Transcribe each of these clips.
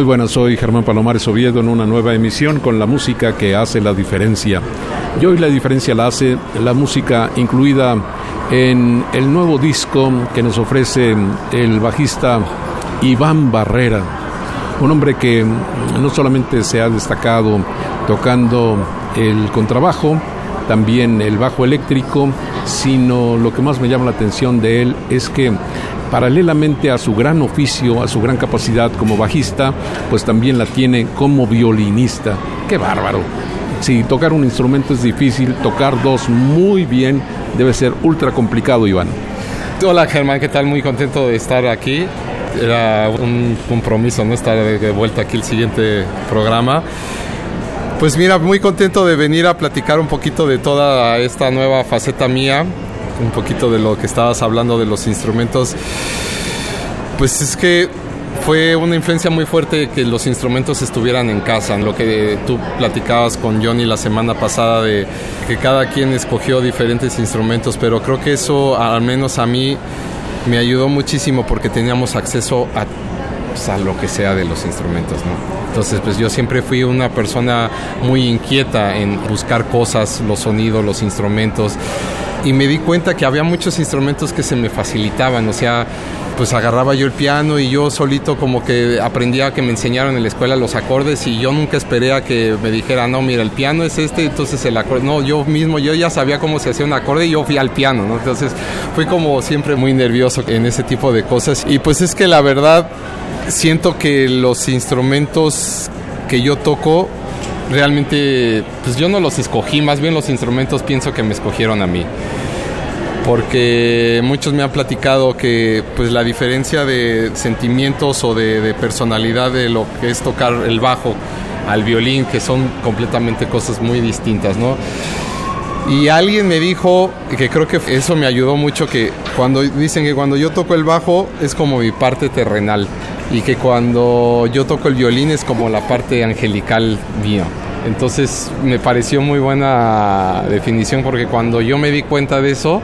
Muy buenas, soy Germán Palomares Oviedo en una nueva emisión con la música que hace la diferencia. Y hoy la diferencia la hace la música incluida en el nuevo disco que nos ofrece el bajista Iván Barrera, un hombre que no solamente se ha destacado tocando el contrabajo, también el bajo eléctrico, sino lo que más me llama la atención de él es que paralelamente a su gran oficio, a su gran capacidad como bajista, pues también la tiene como violinista. ¡Qué bárbaro! Si tocar un instrumento es difícil, tocar dos muy bien debe ser ultra complicado, Iván. Hola Germán, ¿qué tal? Muy contento de estar aquí. Era un compromiso, ¿no? Estar de vuelta aquí el siguiente programa. Pues mira, muy contento de venir a platicar un poquito de toda esta nueva faceta mía un poquito de lo que estabas hablando de los instrumentos, pues es que fue una influencia muy fuerte que los instrumentos estuvieran en casa, lo que tú platicabas con Johnny la semana pasada de que cada quien escogió diferentes instrumentos, pero creo que eso al menos a mí me ayudó muchísimo porque teníamos acceso a, pues, lo que sea de los instrumentos, ¿no? Entonces, pues yo siempre fui una persona muy inquieta en buscar cosas, los sonidos, los instrumentos y me di cuenta que había muchos instrumentos que se me facilitaban, o sea, pues agarraba yo el piano y yo solito como que aprendía que me enseñaron en la escuela los acordes y yo nunca esperé a que me dijera, no, mira, el piano es este, entonces el acorde, no, yo mismo, yo ya sabía cómo se hacía un acorde y yo fui al piano, ¿no? Entonces fui como siempre muy nervioso en ese tipo de cosas y pues es que la verdad siento que los instrumentos que yo toco realmente, pues yo no los escogí, más bien los instrumentos pienso que me escogieron a mí. Porque muchos me han platicado que pues la diferencia de sentimientos o de, personalidad de lo que es tocar el bajo al violín, que son completamente cosas muy distintas, ¿no? Y alguien me dijo, que creo que eso me ayudó mucho, que cuando dicen que cuando yo toco el bajo es como mi parte terrenal y que cuando yo toco el violín es como la parte angelical mío. Entonces me pareció muy buena definición porque cuando yo me di cuenta de eso,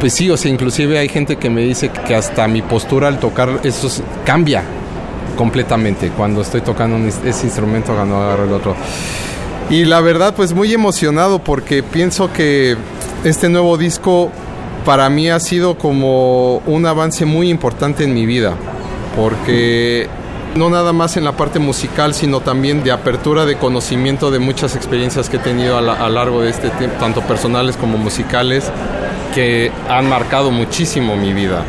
pues sí, o sea, inclusive hay gente que me dice que hasta mi postura al tocar eso cambia completamente cuando estoy tocando ese instrumento cuando agarro el otro. Y la verdad, pues muy emocionado porque pienso que este nuevo disco para mí ha sido como un avance muy importante en mi vida porque no nada más en la parte musical, sino también de apertura de conocimiento de muchas experiencias que he tenido a lo largo de este tiempo, tanto personales como musicales, que han marcado muchísimo mi vida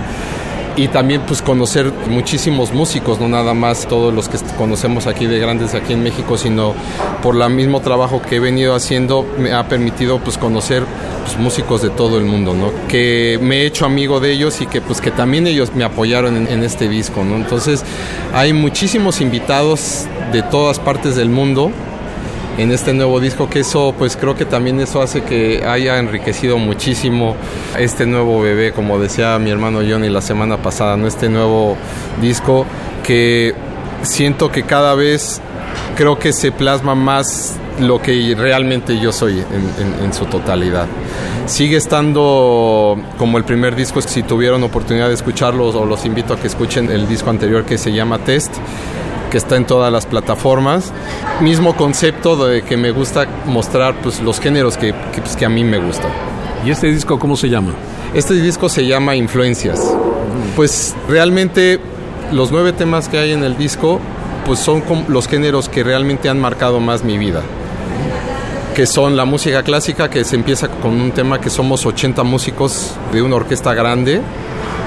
y también pues conocer muchísimos músicos, no nada más todos los que conocemos aquí de grandes aquí en México, sino por el mismo trabajo que he venido haciendo me ha permitido pues conocer pues, músicos de todo el mundo, ¿no? Que me he hecho amigo de ellos y que pues que también ellos me apoyaron en, en este disco, ¿no? Entonces hay muchísimos invitados de todas partes del mundo en este nuevo disco, que eso pues creo que también eso hace que haya enriquecido muchísimo este nuevo bebé, como decía mi hermano Johnny la semana pasada, ¿no? este nuevo disco que siento que cada vez creo que se plasma más lo que realmente yo soy en, en, su totalidad. Sigue estando como el primer disco, si tuvieron oportunidad de escucharlo o los invito a que escuchen el disco anterior que se llama Test que está en todas las plataformas. Mismo concepto de que me gusta mostrar pues, los géneros que, que, pues, que a mí me gustan. ¿Y este disco cómo se llama? Este disco se llama Influencias. Pues realmente los nueve temas que hay en el disco pues son los géneros que realmente han marcado más mi vida que son la música clásica, que se empieza con un tema que somos 80 músicos de una orquesta grande,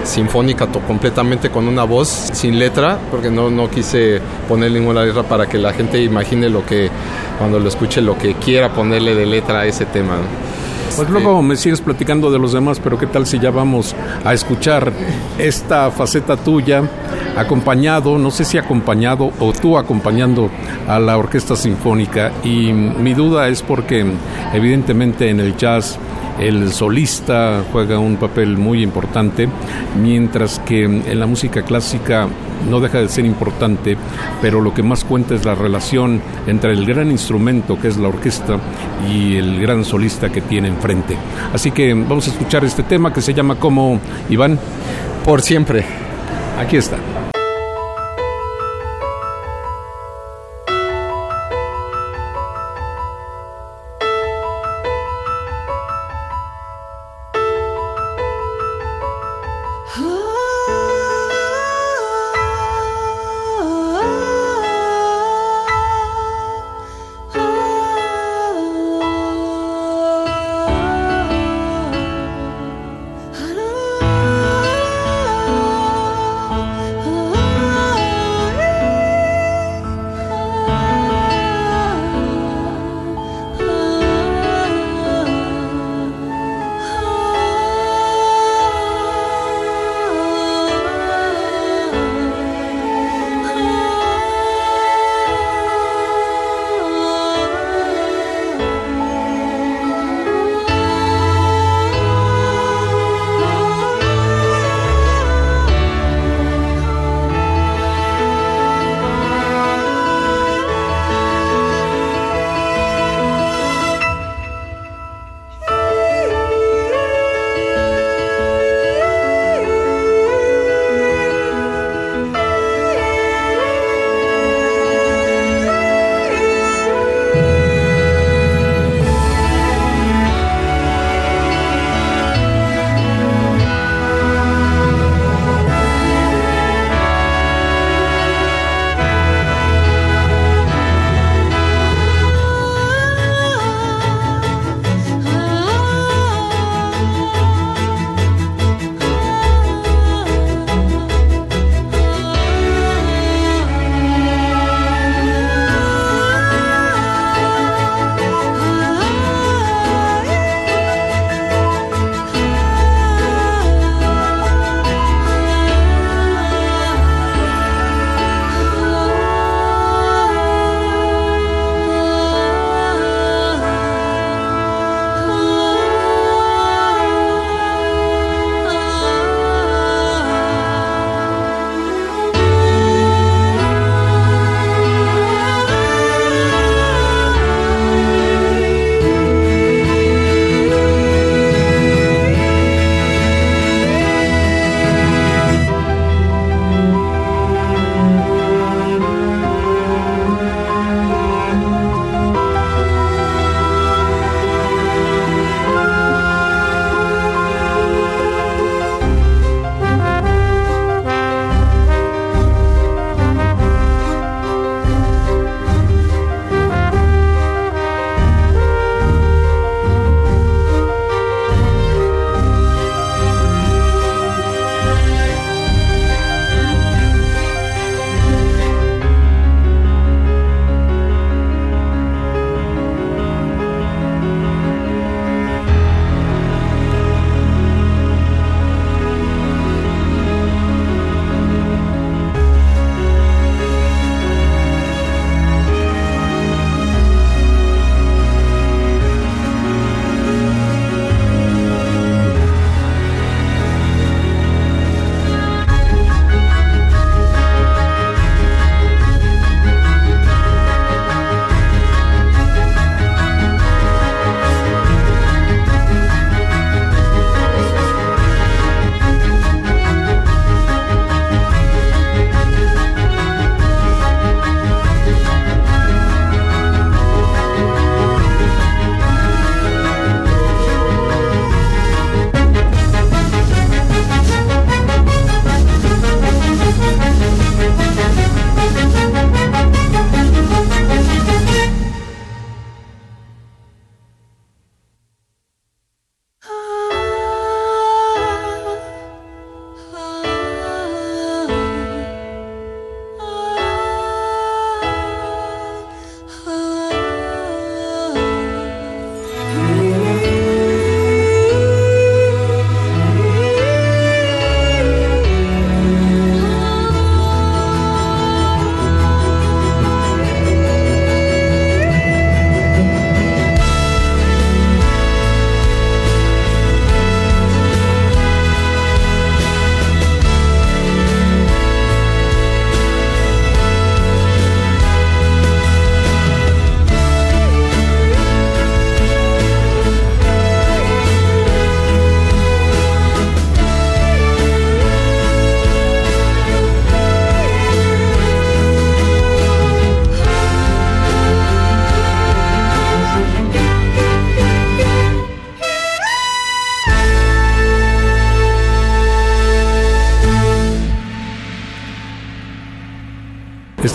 sinfónica completamente con una voz sin letra, porque no, no quise poner ninguna letra para que la gente imagine lo que, cuando lo escuche, lo que quiera ponerle de letra a ese tema. Pues luego me sigues platicando de los demás, pero ¿qué tal si ya vamos a escuchar esta faceta tuya acompañado, no sé si acompañado o tú acompañando a la orquesta sinfónica? Y mi duda es porque evidentemente en el jazz el solista juega un papel muy importante, mientras que en la música clásica no deja de ser importante, pero lo que más cuenta es la relación entre el gran instrumento que es la orquesta y el gran solista que tiene enfrente. Así que vamos a escuchar este tema que se llama como Iván. Por siempre. Aquí está.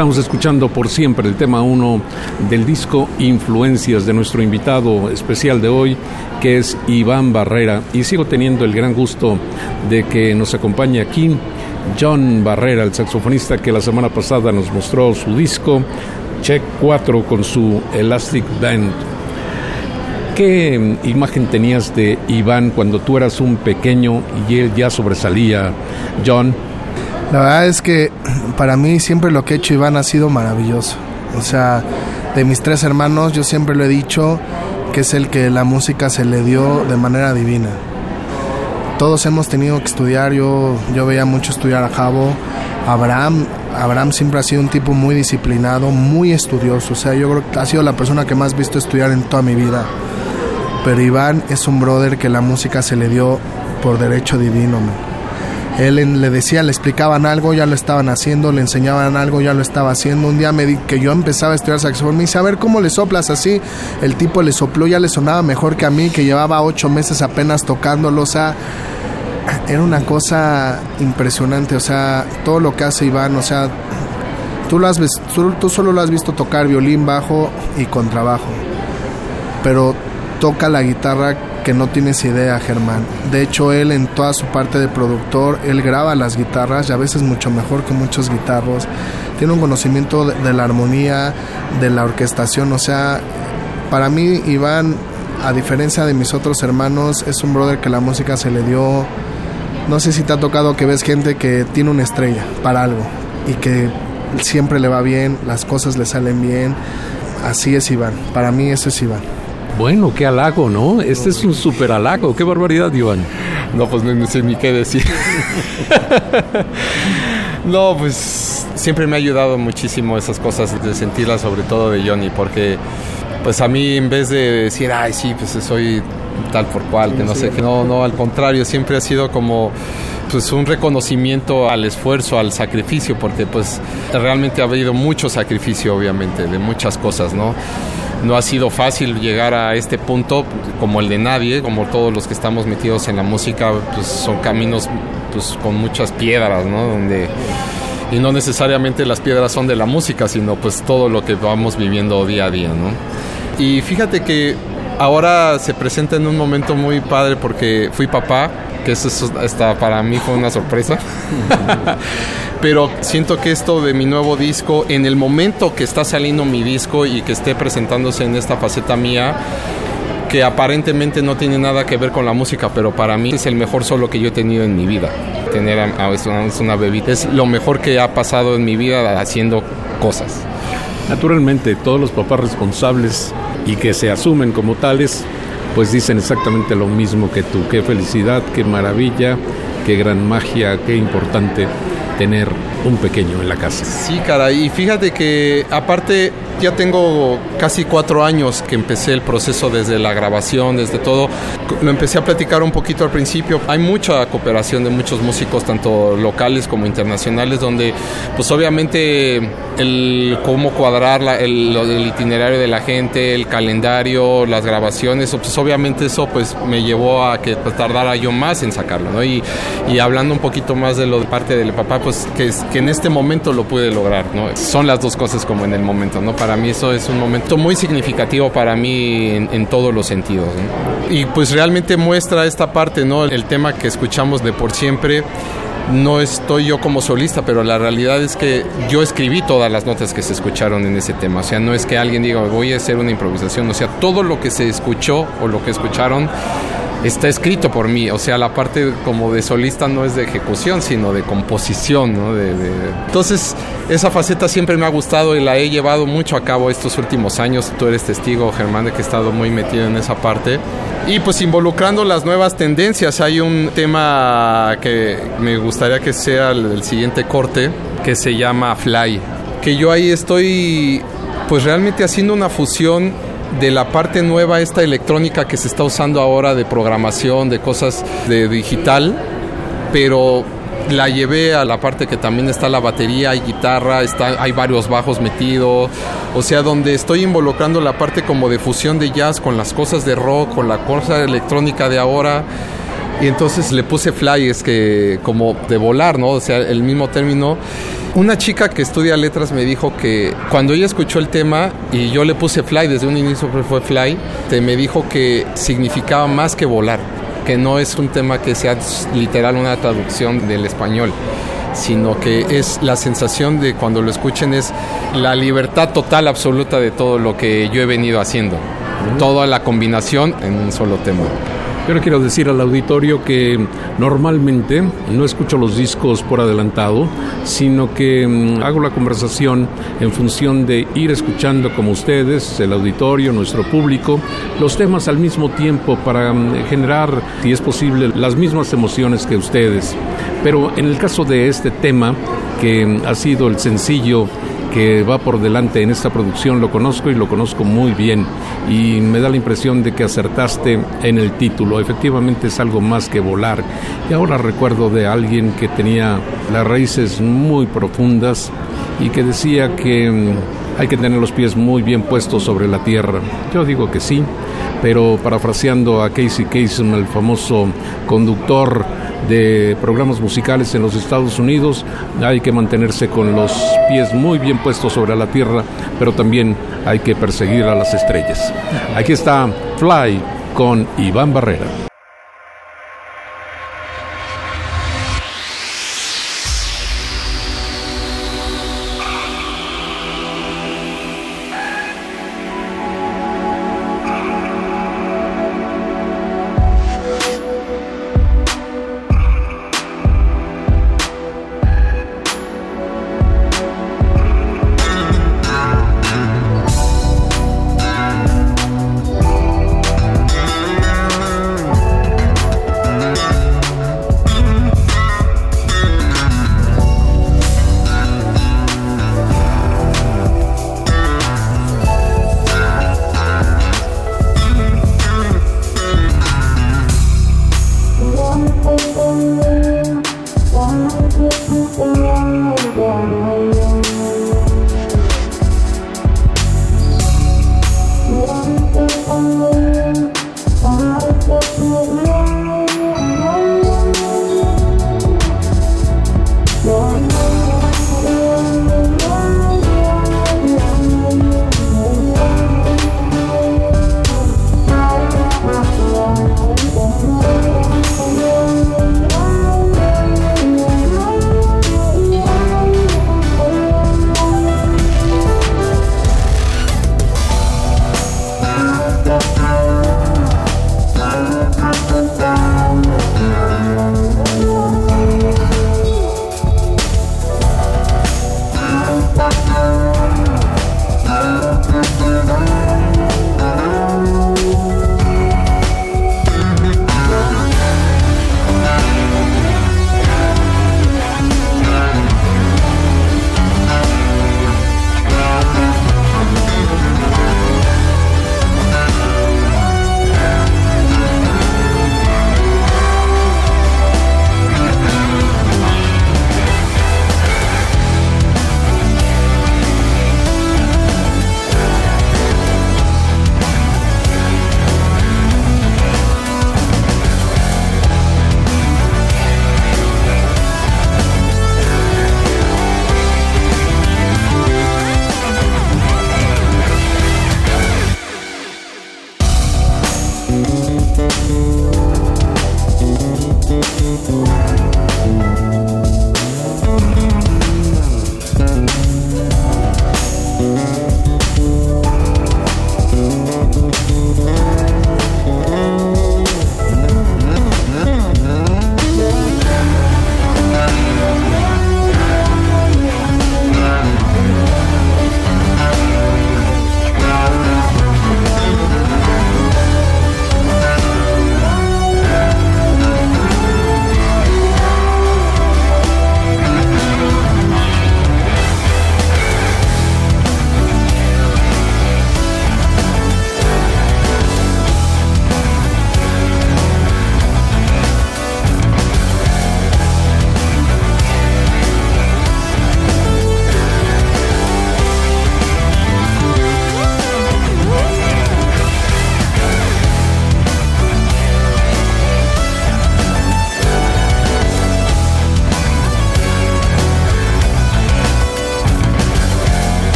Estamos escuchando por siempre el tema 1 del disco Influencias de nuestro invitado especial de hoy, que es Iván Barrera. Y sigo teniendo el gran gusto de que nos acompañe aquí John Barrera, el saxofonista que la semana pasada nos mostró su disco Check 4 con su Elastic Band. ¿Qué imagen tenías de Iván cuando tú eras un pequeño y él ya sobresalía, John? La verdad es que para mí siempre lo que ha hecho Iván ha sido maravilloso. O sea, de mis tres hermanos yo siempre lo he dicho que es el que la música se le dio de manera divina. Todos hemos tenido que estudiar, yo, yo veía mucho estudiar a Javo, Abraham, Abraham siempre ha sido un tipo muy disciplinado, muy estudioso, o sea, yo creo que ha sido la persona que más visto estudiar en toda mi vida pero Iván es un brother que la música se le dio por derecho divino. Él le decía, le explicaban algo, ya lo estaban haciendo, le enseñaban algo, ya lo estaba haciendo. Un día me di que yo empezaba a estudiar saxofón, me dice, a ver cómo le soplas así. El tipo le sopló, ya le sonaba mejor que a mí, que llevaba ocho meses apenas tocándolo. O sea, era una cosa impresionante. O sea, todo lo que hace Iván, o sea, tú, tú solo lo has visto tocar violín, bajo y contrabajo. Pero toca la guitarra que no tienes idea, Germán. De hecho, él en toda su parte de productor, él graba las guitarras y a veces mucho mejor que muchos guitarros. Tiene un conocimiento de, la armonía, de la orquestación. O sea, para mí, Iván, a diferencia de mis otros hermanos, es un brother que la música se le dio. No sé si te ha tocado que ves gente que tiene una estrella para algo y que siempre le va bien, las cosas le salen bien. Así es Iván. Para mí eso es Iván. Bueno, qué halago, ¿no? Este es un súper halago. Qué barbaridad, Iván. No, pues no, sé ni qué decir. no, pues siempre me ha ayudado muchísimo esas cosas de sentirlas, sobre todo de Johnny, porque pues a mí en vez de decir, ay, sí, pues soy tal por cual, que no sé, que no, no, al contrario, siempre ha sido como pues un reconocimiento al esfuerzo, al sacrificio, porque pues realmente ha habido mucho sacrificio, obviamente, de muchas cosas, ¿no? No ha sido fácil llegar a este punto como el de nadie, como todos los que estamos metidos en la música, pues son caminos pues con muchas piedras, ¿no? Donde y no necesariamente las piedras son de la música, sino pues todo lo que vamos viviendo día a día, ¿no? Y fíjate que ahora se presenta en un momento muy padre porque fui papá, que eso hasta para mí fue una sorpresa. Pero siento que esto de mi nuevo disco, en el momento que está saliendo mi disco y que esté presentándose en esta faceta mía, que aparentemente no tiene nada que ver con la música, pero para mí es el mejor solo que yo he tenido en mi vida. Tener a, una, una bebita es lo mejor que ha pasado en mi vida haciendo cosas. Naturalmente, todos los papás responsables y que se asumen como tales, pues dicen exactamente lo mismo que tú. Qué felicidad, qué maravilla, qué gran magia, qué importante tener un pequeño en la casa. Sí, cara, y fíjate que aparte ya tengo casi cuatro años que empecé el proceso desde la grabación, desde todo. Lo empecé a platicar un poquito al principio. Hay mucha cooperación de muchos músicos, tanto locales como internacionales, donde pues obviamente el cómo cuadrar el, itinerario de la gente, el calendario, las grabaciones, pues obviamente eso pues me llevó a que pues, tardara yo más en sacarlo, ¿no? Y, y hablando un poquito más de lo de parte del papá, pues que, que en este momento lo pude lograr, ¿no? Son las dos cosas como en el momento, ¿no? Para para mí eso es un momento muy significativo para mí en, todos los sentidos. Y pues realmente muestra esta parte, ¿no? El tema que escuchamos de por siempre no estoy yo como solista, pero la realidad es que yo escribí todas las notas que se escucharon en ese tema. O sea, no es que alguien diga, voy a hacer una improvisación. O sea, todo lo que se escuchó o lo que escucharon está escrito por mí, o sea, la parte como de solista no es de ejecución, sino de composición, ¿no? Entonces, esa faceta siempre me ha gustado y la he llevado mucho a cabo estos últimos años. Tú eres testigo, Germán, de que he estado muy metido en esa parte. Y pues involucrando las nuevas tendencias, hay un tema que me gustaría que sea el siguiente corte, que se llama Fly, que yo ahí estoy pues realmente haciendo una fusión de la parte nueva, esta electrónica que se está usando ahora de programación, de cosas de digital, pero la llevé a la parte que también está la batería, hay guitarra, está, hay varios bajos metidos, o sea, donde estoy involucrando la parte como de fusión de jazz con las cosas de rock, con la cosa electrónica de ahora Y entonces le puse fly, es que como de volar, ¿no? O sea, el mismo término. Una chica que estudia letras me dijo que cuando ella escuchó el tema y yo le puse fly, desde un inicio fue fly, te me dijo que significaba más que volar, que no es un tema que sea literal una traducción del español sino que es la sensación de cuando lo escuchen es la libertad total absoluta de todo lo que yo he venido haciendo. Toda la combinación en un solo tema. Yo le quiero decir al auditorio que normalmente no escucho los discos por adelantado, sino que mm, hago la conversación en función de ir escuchando como ustedes, el auditorio, nuestro público, los temas al mismo tiempo para mm, generar, si es posible, las mismas emociones que ustedes. Pero en el caso de este tema, que ha sido el sencillo que va por delante en esta producción lo conozco y lo conozco muy bien y me da la impresión de que acertaste en el título. Efectivamente es algo más que volar. Y ahora recuerdo de alguien que tenía las raíces muy profundas y que decía que mm, hay que tener los pies muy bien puestos sobre la tierra. Yo digo que sí, pero parafraseando a Casey Kasem, el famoso conductor de programas musicales en los Estados Unidos, hay que mantenerse con los pies muy bien puestos sobre la tierra, pero también hay que perseguir a las estrellas. Aquí está Fly con Iván Barrera.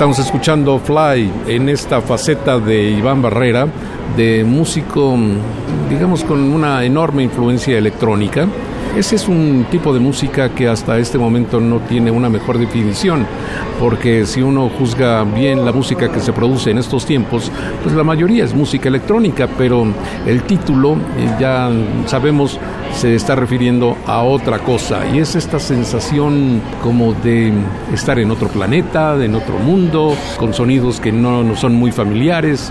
Estamos escuchando Fly en esta faceta de Iván Barrera, de músico, digamos, con una enorme influencia electrónica. Ese es un tipo de música que hasta este momento no tiene una mejor definición, porque si uno juzga bien la música que se produce en estos tiempos, pues la mayoría es música electrónica, pero el título eh, ya sabemos se está refiriendo a otra cosa y es esta sensación como de estar en otro planeta, en otro mundo, con sonidos que no, no son muy familiares.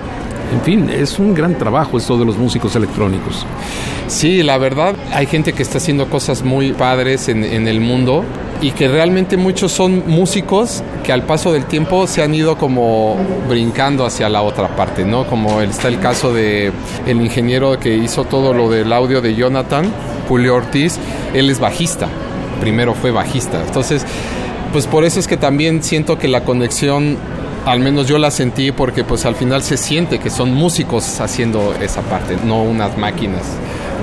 En fin, es un gran trabajo esto de los músicos electrónicos. Sí, la verdad, hay gente que está haciendo cosas muy padres en, el mundo y que realmente muchos son músicos que al paso del tiempo se han ido como brincando hacia la otra parte, ¿no? Como está el caso de el ingeniero que hizo todo lo del audio de Jonathan, Julio Ortiz, él es bajista, primero fue bajista. Entonces, pues por eso es que también siento que la conexión al menos yo la sentí porque pues al final se siente que son músicos haciendo esa parte, no unas máquinas,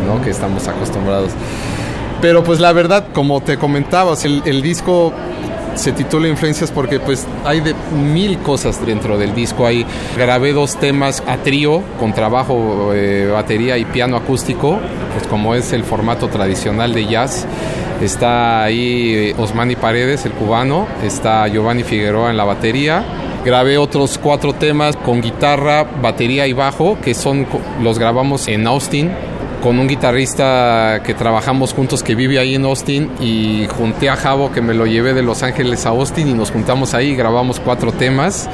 ¿no? Que estamos acostumbrados. Pero pues la verdad, como te comentabas, el, disco se titula Influencias porque pues hay de mil cosas dentro del disco. Hay grabé dos temas a trío con trabajo, eh, batería y piano acústico, pues como es el formato tradicional de jazz. Está ahí Osmani Paredes, el cubano, está Giovanni Figueroa en la batería Grabé otros cuatro temas con guitarra, batería y bajo, que son los grabamos en Austin con un guitarrista que trabajamos juntos que vive ahí en Austin y junté a Javo que me lo llevé de Los Ángeles a Austin y nos juntamos ahí y grabamos cuatro temas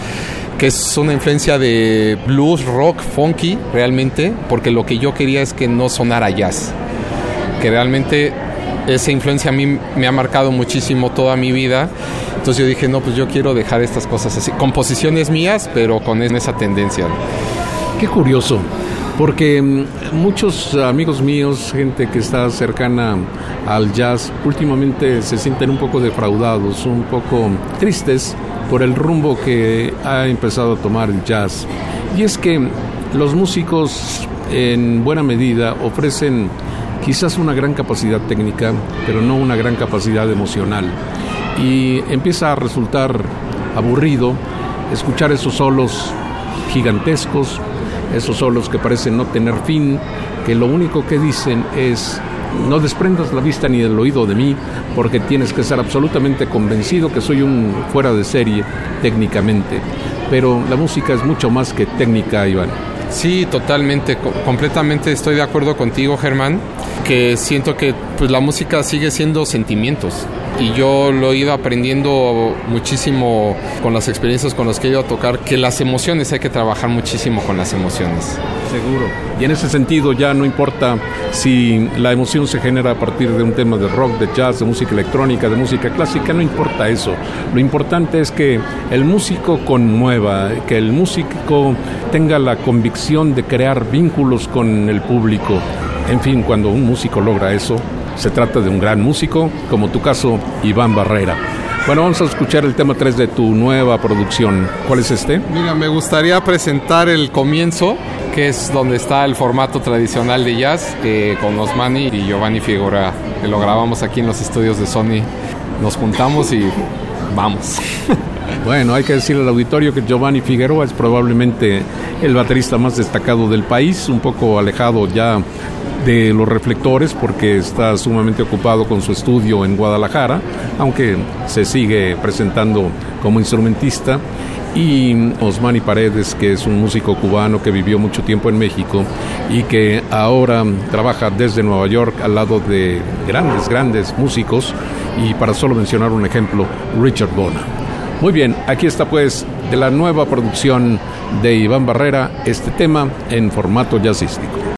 que es una influencia de blues, rock, funky realmente, porque lo que yo quería es que no sonara jazz, que realmente esa influencia a mí me ha marcado muchísimo toda mi vida. Entonces yo dije, no, pues yo quiero dejar estas cosas así, composiciones mías, pero con esa tendencia. Qué curioso, porque mm, muchos amigos míos, gente que está cercana al jazz, últimamente se sienten un poco defraudados, un poco tristes por el rumbo que ha empezado a tomar el jazz. Y es que los músicos en buena medida ofrecen quizás una gran capacidad técnica, pero no una gran capacidad emocional. Y empieza a resultar aburrido escuchar esos solos gigantescos, esos solos que parecen no tener fin, que lo único que dicen es no desprendas la vista ni el oído de mí, porque tienes que ser absolutamente convencido que soy un fuera de serie técnicamente. Pero la música es mucho más que técnica, Iván. Sí, totalmente, completamente estoy de acuerdo contigo, Germán, que siento que pues la música sigue siendo sentimientos y yo lo he ido aprendiendo muchísimo con las experiencias con las que he ido a tocar, que las emociones hay que trabajar muchísimo con las emociones. Seguro. Y en ese sentido ya no importa si la emoción se genera a partir de un tema de rock, de jazz, de música electrónica, de música clásica, no importa eso. Lo importante es que el músico conmueva, que el músico tenga la convicción de crear vínculos con el público. En fin, cuando un músico logra eso, se trata de un gran músico, como tu caso, Iván Barrera. Bueno, vamos a escuchar el tema 3 de tu nueva producción. ¿Cuál es este? Mira, me gustaría presentar el comienzo, que es donde está el formato tradicional de jazz, con Osmani y Giovanni Figueroa, que lo grabamos aquí en los estudios de Sony. Nos juntamos y vamos. Bueno, hay que decirle al auditorio que Giovanni Figueroa es probablemente el baterista más destacado del país, un poco alejado ya de los reflectores porque está sumamente ocupado con su estudio en Guadalajara, aunque se sigue presentando como instrumentista. Y Osmani Paredes, que es un músico cubano que vivió mucho tiempo en México y que ahora trabaja desde Nueva York al lado de grandes, grandes músicos. Y para solo mencionar un ejemplo, Richard Bona. Muy bien, aquí está pues de la nueva producción de Iván Barrera este tema en formato jazzístico.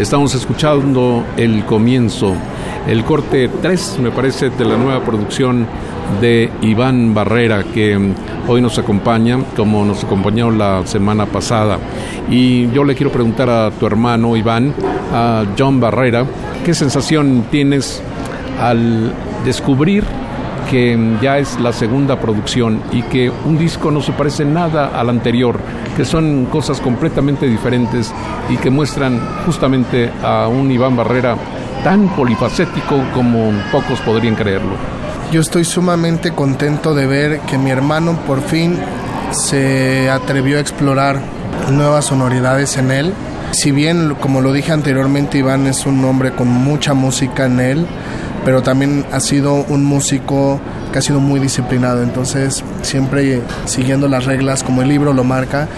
Estamos escuchando el comienzo, el corte 3, me parece, de la nueva producción de Iván Barrera, que hoy nos acompaña, como nos acompañó la semana pasada. Y yo le quiero preguntar a tu hermano Iván, a John Barrera, ¿qué sensación tienes al descubrir que ya es la segunda producción y que un disco no se parece nada al anterior, que son cosas completamente diferentes y que muestran justamente a un Iván Barrera tan polifacético como pocos podrían creerlo. Yo estoy sumamente contento de ver que mi hermano por fin se atrevió a explorar nuevas sonoridades en él. Si bien, como lo dije anteriormente, Iván es un hombre con mucha música en él, pero también ha sido un músico que ha sido muy disciplinado, entonces siempre siguiendo las reglas como el libro lo marca.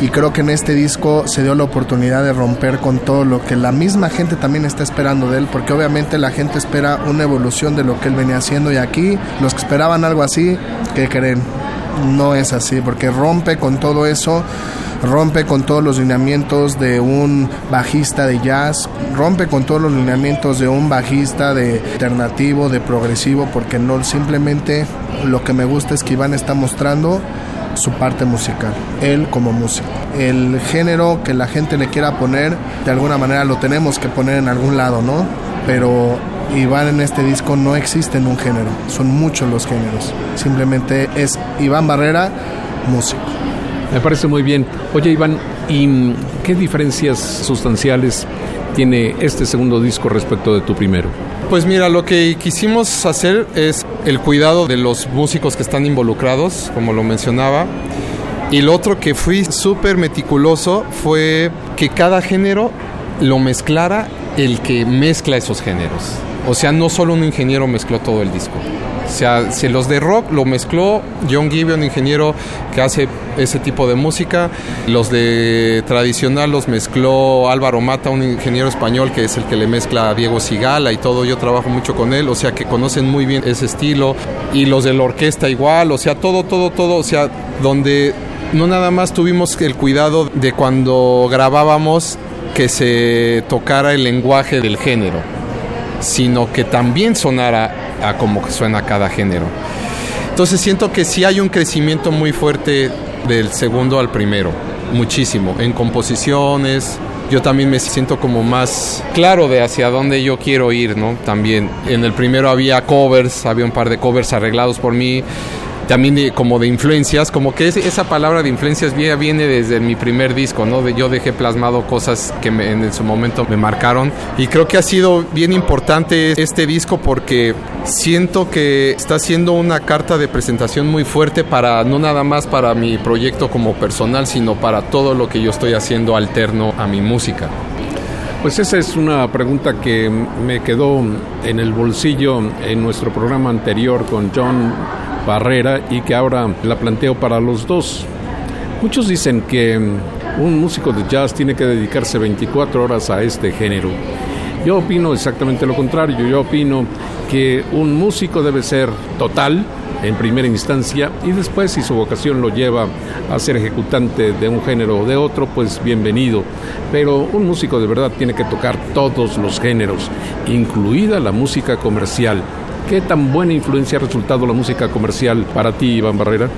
Y creo que en este disco se dio la oportunidad de romper con todo lo que la misma gente también está esperando de él, porque obviamente la gente espera una evolución de lo que él venía haciendo. Y aquí los que esperaban algo así, ¿qué creen? No es así, porque rompe con todo eso rompe con todos los lineamientos de un bajista de jazz, rompe con todos los lineamientos de un bajista de alternativo, de progresivo, porque no simplemente lo que me gusta es que Iván está mostrando su parte musical, él como músico. El género que la gente le quiera poner, de alguna manera lo tenemos que poner en algún lado, ¿no? Pero Iván en este disco no existe en un género, son muchos los géneros. Simplemente es Iván Barrera, músico. Me parece muy bien. Oye, Iván, ¿y qué diferencias sustanciales tiene este segundo disco respecto de tu primero? Pues mira, lo que quisimos hacer es el cuidado de los músicos que están involucrados, como lo mencionaba. Y lo otro que fui súper meticuloso fue que cada género lo mezclara el que mezcla esos géneros. O sea, no solo un ingeniero mezcló todo el disco. O sea, si los de rock lo mezcló John Gibeon, ingeniero que hace ese tipo de música. Los de tradicional los mezcló Álvaro Mata, un ingeniero español que es el que le mezcla a Diego Sigala y todo. Yo trabajo mucho con él, o sea que conocen muy bien ese estilo. Y los de la orquesta igual, o sea, todo, todo, todo. O sea, donde no nada más tuvimos el cuidado de cuando grabábamos que se tocara el lenguaje del género, sino que también sonara a como suena cada género. Entonces siento que sí hay un crecimiento muy fuerte del segundo al primero, muchísimo, en composiciones. Yo también me siento como más claro de hacia dónde yo quiero ir, ¿no? También en el primero había covers, había un par de covers arreglados por mí también como de influencias, como que esa palabra de influencias viene desde mi primer disco, ¿no? De, yo dejé plasmado cosas que en su momento me marcaron y creo que ha sido bien importante este disco porque siento que está siendo una carta de presentación muy fuerte para no nada más para mi proyecto como personal, sino para todo lo que yo estoy haciendo alterno a mi música. Pues esa es una pregunta que me quedó en el bolsillo en nuestro programa anterior con John Barrera y que ahora la planteo para los dos. Muchos dicen que un músico de jazz tiene que dedicarse 24 horas a este género. Yo opino exactamente lo contrario. Yo opino que un músico debe ser total en primera instancia y después si su vocación lo lleva a ser ejecutante de un género o de otro, pues bienvenido. Pero un músico de verdad tiene que tocar todos los géneros, incluida la música comercial. ¿Qué tan buena influencia ha resultado la música comercial para ti, Iván Barrera?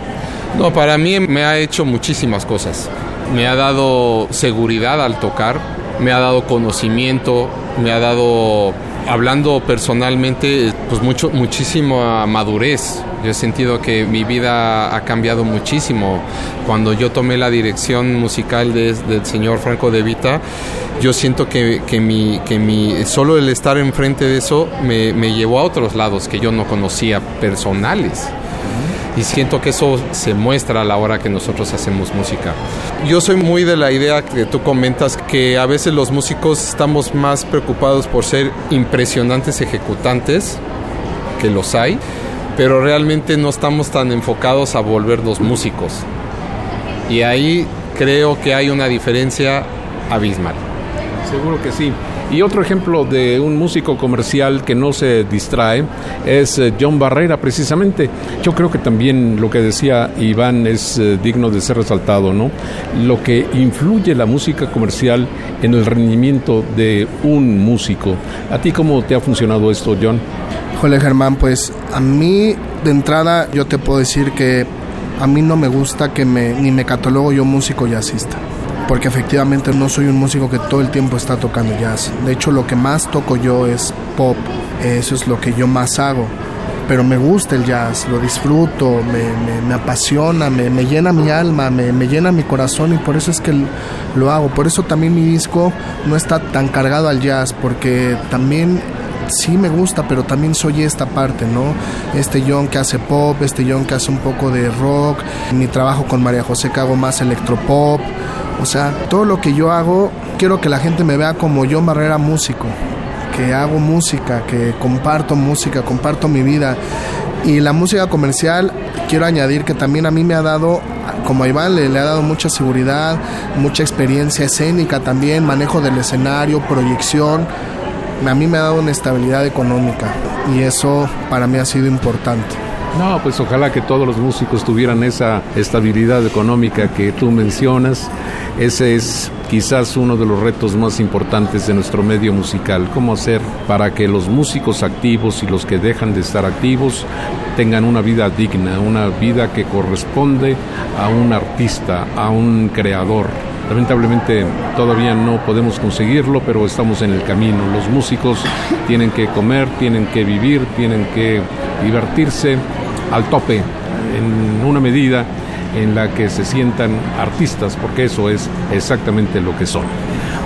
No, para mí me ha hecho muchísimas cosas. Me ha dado seguridad al tocar, me ha dado conocimiento, me ha dado, hablando personalmente, pues mucho, muchísima madurez. Yo he sentido que mi vida ha cambiado muchísimo. Cuando yo tomé la dirección musical del señor Franco De Vita, yo siento que, que, mi, que mi, solo el estar enfrente de eso me, me llevó a otros lados que yo no conocía personales y siento que eso se muestra a la hora que nosotros hacemos música. Yo soy muy de la idea que tú comentas que a veces los músicos estamos más preocupados por ser impresionantes ejecutantes, que los hay, pero realmente no estamos tan enfocados a volvernos músicos. Y ahí creo que hay una diferencia abismal. Seguro que sí. Y otro ejemplo de un músico comercial que no se distrae es eh, John Barrera, precisamente. Yo creo que también lo que decía Iván es eh, digno de ser resaltado, ¿no? Lo que influye la música comercial en el rendimiento de un músico. ¿A ti cómo te ha funcionado esto, John? Jole Germán, pues a mí de entrada yo te puedo decir que a mí no me gusta que me, ni me catalogo yo músico jazzista, porque efectivamente no soy un músico que todo el tiempo está tocando jazz. De hecho, lo que más toco yo es pop, eso es lo que yo más hago. Pero me gusta el jazz, lo disfruto, me, apasiona, me, llena mi alma, me, me, llena mi corazón y por eso es que lo hago. Por eso también mi disco no está tan cargado al jazz, porque también sí me gusta, pero también soy esta parte, ¿no? Este John que hace pop, este John que hace un poco de rock, mi trabajo con María José que hago más electropop, o sea, todo lo que yo hago, quiero que la gente me vea como John Barrera músico, que hago música, que comparto música, comparto mi vida. Y la música comercial, quiero añadir que también a mí me ha dado, como a Iván, le, le, ha dado mucha seguridad, mucha experiencia escénica también, manejo del escenario, proyección a mí me ha dado una estabilidad económica y eso para mí ha sido importante. No, pues ojalá que todos los músicos tuvieran esa estabilidad económica que tú mencionas. Ese es quizás uno de los retos más importantes de nuestro medio musical. ¿Cómo hacer para que los músicos activos y los que dejan de estar activos tengan una vida digna, una vida que corresponde a un artista, a un creador? Lamentablemente todavía no podemos conseguirlo, pero estamos en el camino. Los músicos tienen que comer, tienen que vivir, tienen que divertirse al tope, en una medida en la que se sientan artistas, porque eso es exactamente lo que son.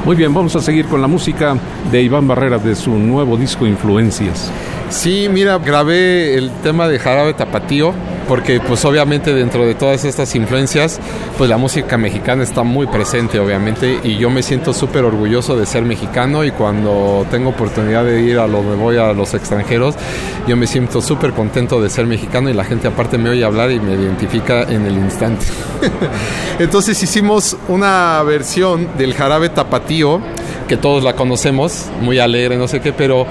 Muy bien, vamos a seguir con la música de Iván Barrera de su nuevo disco Influencias. Sí, mira, grabé el tema de Jarabe Tapatío porque pues obviamente dentro de todas estas influencias pues la música mexicana está muy presente obviamente y yo me siento súper orgulloso de ser mexicano y cuando tengo oportunidad de ir a me voy a los extranjeros yo me siento súper contento de ser mexicano y la gente aparte me oye hablar y me identifica en el instante. Entonces hicimos una versión del jarabe tapatío que todos la conocemos, muy alegre, no sé qué, pero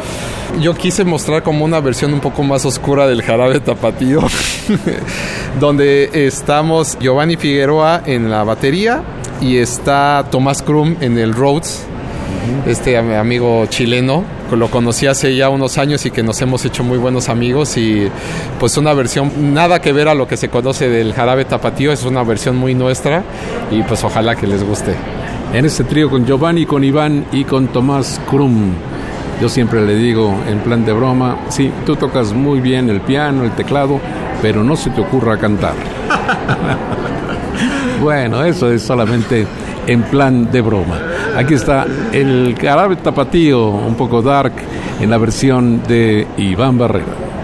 yo quise mostrar como una versión un poco más oscura del jarabe tapatío, donde estamos Giovanni Figueroa en la batería y está Tomás Krum en el Rhodes, este amigo chileno, lo conocí hace ya unos años y que nos hemos hecho muy buenos amigos y pues una versión nada que ver a lo que se conoce del jarabe tapatío, es una versión muy nuestra y pues ojalá que les guste en este trío con Giovanni, con Iván y con Tomás Krum. Yo siempre le digo en plan de broma, sí, tú tocas muy bien el piano, el teclado, pero no se te ocurra cantar. bueno, eso es solamente en plan de broma. Aquí está el carabe tapatío, un poco dark, en la versión de Iván Barrera.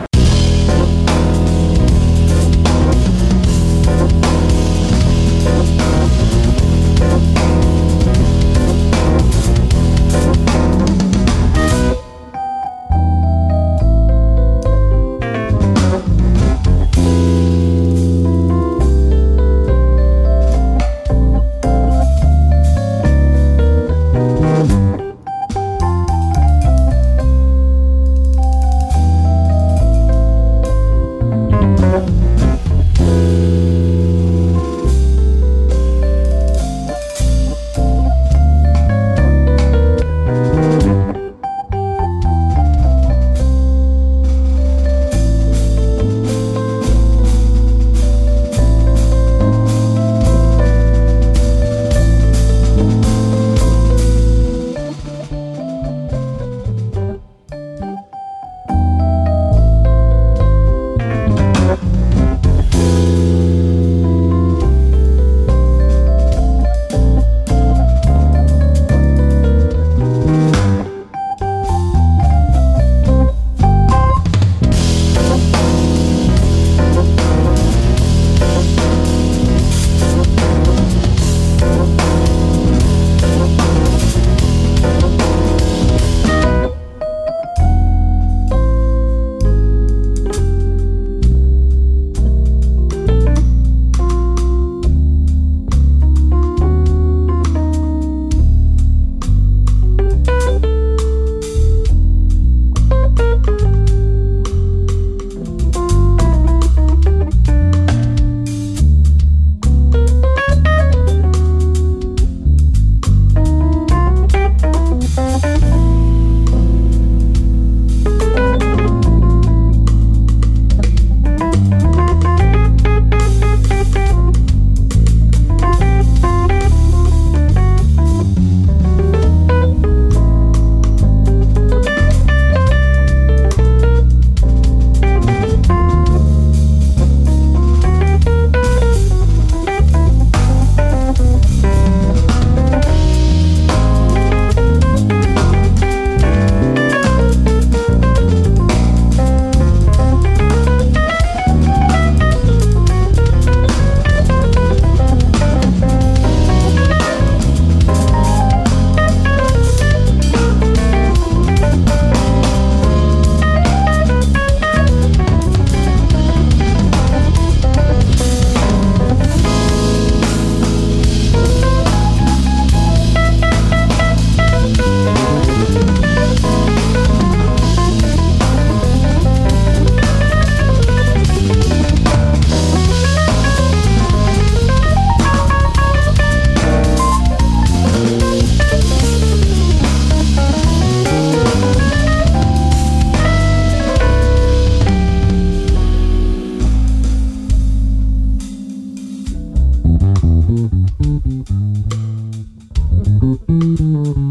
Thank you.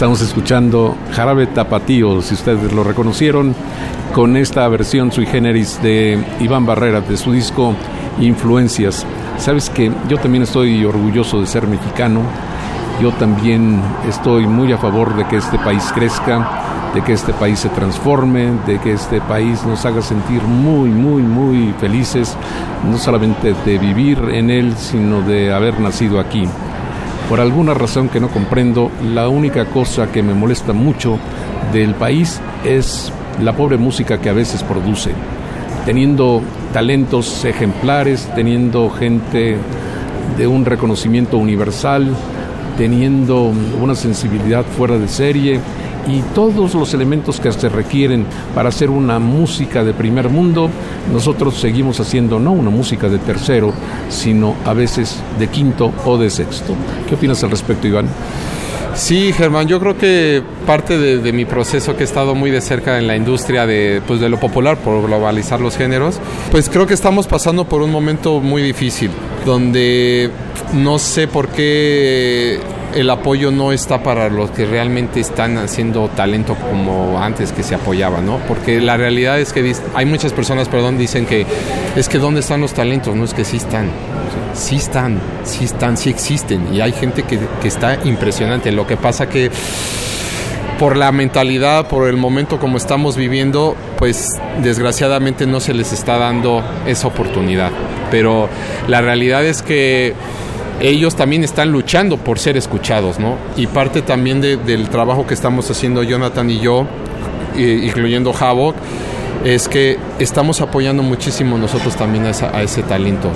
Estamos escuchando Jarabe Tapatío, si ustedes lo reconocieron, con esta versión sui generis de Iván Barrera de su disco Influencias. Sabes que yo también estoy orgulloso de ser mexicano, yo también estoy muy a favor de que este país crezca, de que este país se transforme, de que este país nos haga sentir muy, muy, muy felices, no solamente de vivir en él, sino de haber nacido aquí. Por alguna razón que no comprendo, la única cosa que me molesta mucho del país es la pobre música que a veces produce. Teniendo talentos ejemplares, teniendo gente de un reconocimiento universal, teniendo una sensibilidad fuera de serie, y todos los elementos que se requieren para hacer una música de primer mundo, nosotros seguimos haciendo no una música de tercero, sino a veces de quinto o de sexto. ¿Qué opinas al respecto, Iván? Sí, Germán, yo creo que parte de, mi proceso que he estado muy de cerca en la industria de, pues, de lo popular por globalizar los géneros, pues creo que estamos pasando por un momento muy difícil, donde no sé por qué el apoyo no está para los que realmente están haciendo talento como antes que se apoyaba, ¿no? Porque la realidad es que hay muchas personas, perdón, dicen que es que dónde están los talentos, no es que sí están, sí están, sí están, sí existen y hay gente que, está impresionante. Lo que pasa que por la mentalidad, por el momento como estamos viviendo, pues desgraciadamente no se les está dando esa oportunidad. Pero la realidad es que ellos también están luchando por ser escuchados, ¿no? Y parte también del trabajo que estamos haciendo Jonathan y yo, incluyendo Havok, es que estamos apoyando muchísimo nosotros también a, ese talento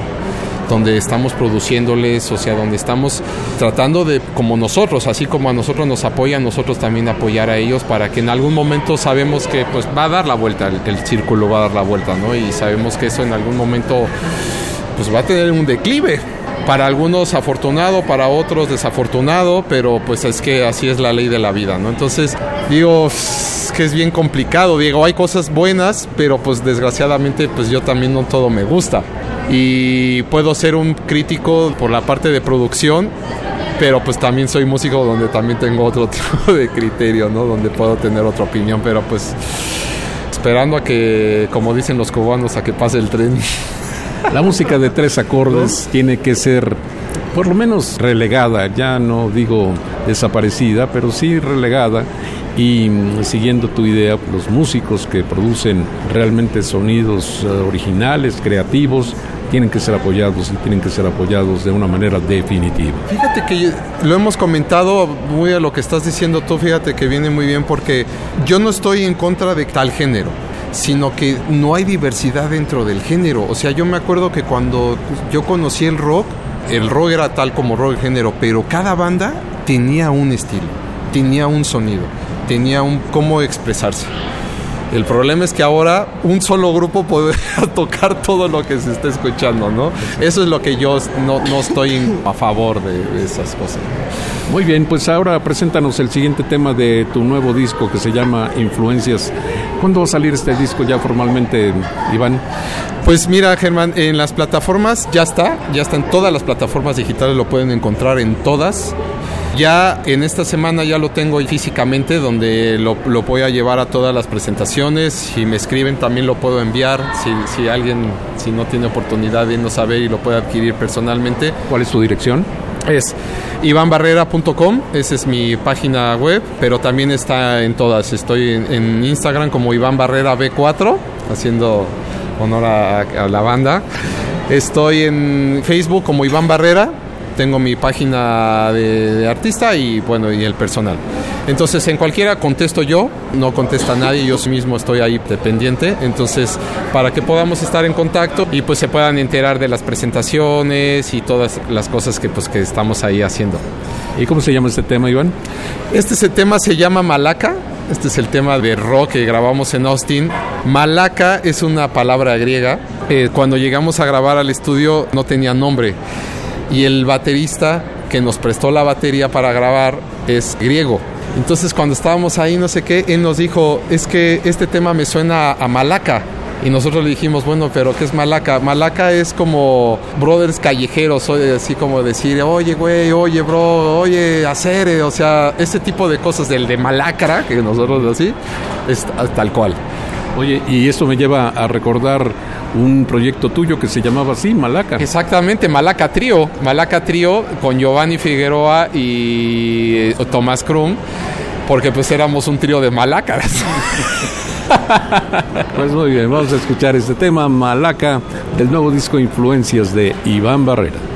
donde estamos produciéndoles, o sea, donde estamos tratando de, como nosotros, así como a nosotros nos apoyan, nosotros también apoyar a ellos para que en algún momento sabemos que pues va a dar la vuelta, el, el círculo va a dar la vuelta, ¿no? Y sabemos que eso en algún momento pues va a tener un declive, para algunos afortunado, para otros desafortunado, pero pues es que así es la ley de la vida, ¿no? Entonces, digo que es bien complicado, digo, hay cosas buenas, pero pues desgraciadamente pues yo también no todo me gusta. Y puedo ser un crítico por la parte de producción, pero pues también soy músico donde también tengo otro tipo de criterio, ¿no? Donde puedo tener otra opinión, pero pues esperando a que, como dicen los cubanos, a que pase el tren. La música de tres acordes tiene que ser por lo menos relegada, ya no digo desaparecida, pero sí relegada. Y mm, siguiendo tu idea, los músicos que producen realmente sonidos eh, originales, creativos, tienen que ser apoyados y tienen que ser apoyados de una manera definitiva. Fíjate que lo hemos comentado muy a lo que estás diciendo tú, fíjate que viene muy bien porque yo no estoy en contra de tal género sino que no hay diversidad dentro del género. O sea, yo me acuerdo que cuando yo conocí el rock, el rock era tal como rock género, pero cada banda tenía un estilo, tenía un sonido, tenía un cómo expresarse. El problema es que ahora un solo grupo puede tocar todo lo que se está escuchando, ¿no? Eso es lo que yo no, estoy a favor de, esas cosas. Muy bien, pues ahora preséntanos el siguiente tema de tu nuevo disco que se llama Influencias. ¿Cuándo va a salir este disco ya formalmente, Iván? Pues mira, Germán, en las plataformas ya está, ya está en todas las plataformas digitales, lo pueden encontrar en todas. Ya en esta semana ya lo tengo físicamente, donde lo, voy a llevar a todas las presentaciones. Si me escriben también lo puedo enviar. Si, alguien, si no tiene oportunidad de no saber y lo puede adquirir personalmente. ¿Cuál es tu dirección? Es ivanbarrera.com, esa es mi página web, pero también está en todas. Estoy en, Instagram como Iván Barrera B4, haciendo honor a la banda. Estoy en Facebook como Iván Barrera tengo mi página de, artista y bueno, y el personal. Entonces, en cualquiera contesto yo, no contesta nadie, yo mismo estoy ahí dependiente. Entonces, para que podamos estar en contacto y pues se puedan enterar de las presentaciones y todas las cosas que pues que estamos ahí haciendo. ¿Y cómo se llama este tema, Iván? Este tema se llama Malaca. Este es el tema de rock que grabamos en Austin. Malaca es una palabra griega. Eh, cuando llegamos a grabar al estudio no tenía nombre y el baterista que nos prestó la batería para grabar es griego. Entonces cuando estábamos ahí, no sé qué, él nos dijo, es que este tema me suena a Malaca. Y nosotros le dijimos, bueno, pero ¿qué es Malaca? Malaca es como brothers callejeros, así como decir, oye, güey, oye, bro, oye, hacer, o sea, ese tipo de cosas del de Malacra, que nosotros así, es tal cual. Oye, y esto me lleva a recordar un proyecto tuyo que se llamaba así, Malaca. Exactamente, Malaca Trío. Malaca Trío con Giovanni Figueroa y eh, Tomás Krum, porque pues éramos un trío de malacas. Pues muy bien, vamos a escuchar este tema, Malaca, del nuevo disco Influencias de Iván Barrera.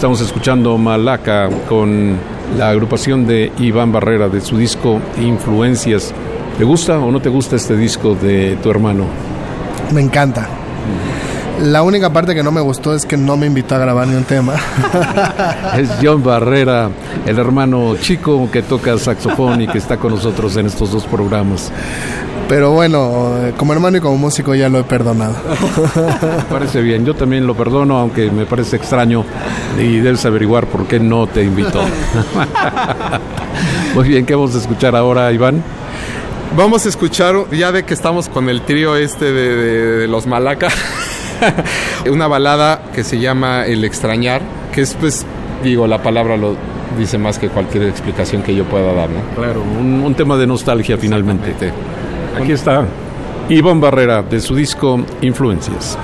Estamos escuchando Malaca con la agrupación de Iván Barrera de su disco Influencias. ¿Te gusta o no te gusta este disco de tu hermano? Me encanta. La única parte que no me gustó es que no me invitó a grabar ni un tema. es John Barrera, el hermano chico que toca saxofón y que está con nosotros en estos dos programas. Pero bueno, como hermano y como músico ya lo he perdonado. me parece bien, yo también lo perdono, aunque me parece extraño y debes averiguar por qué no te invitó. Muy bien, ¿qué vamos a escuchar ahora, Iván? Vamos a escuchar, ya de que estamos con el trío este de, de- de los Malaca, una balada que se llama El extrañar, que es pues, digo, la palabra lo dice más que cualquier explicación que yo pueda dar, ¿no? Claro, un, un tema de nostalgia finalmente. Aquí está Iván Barrera de su disco Influencias.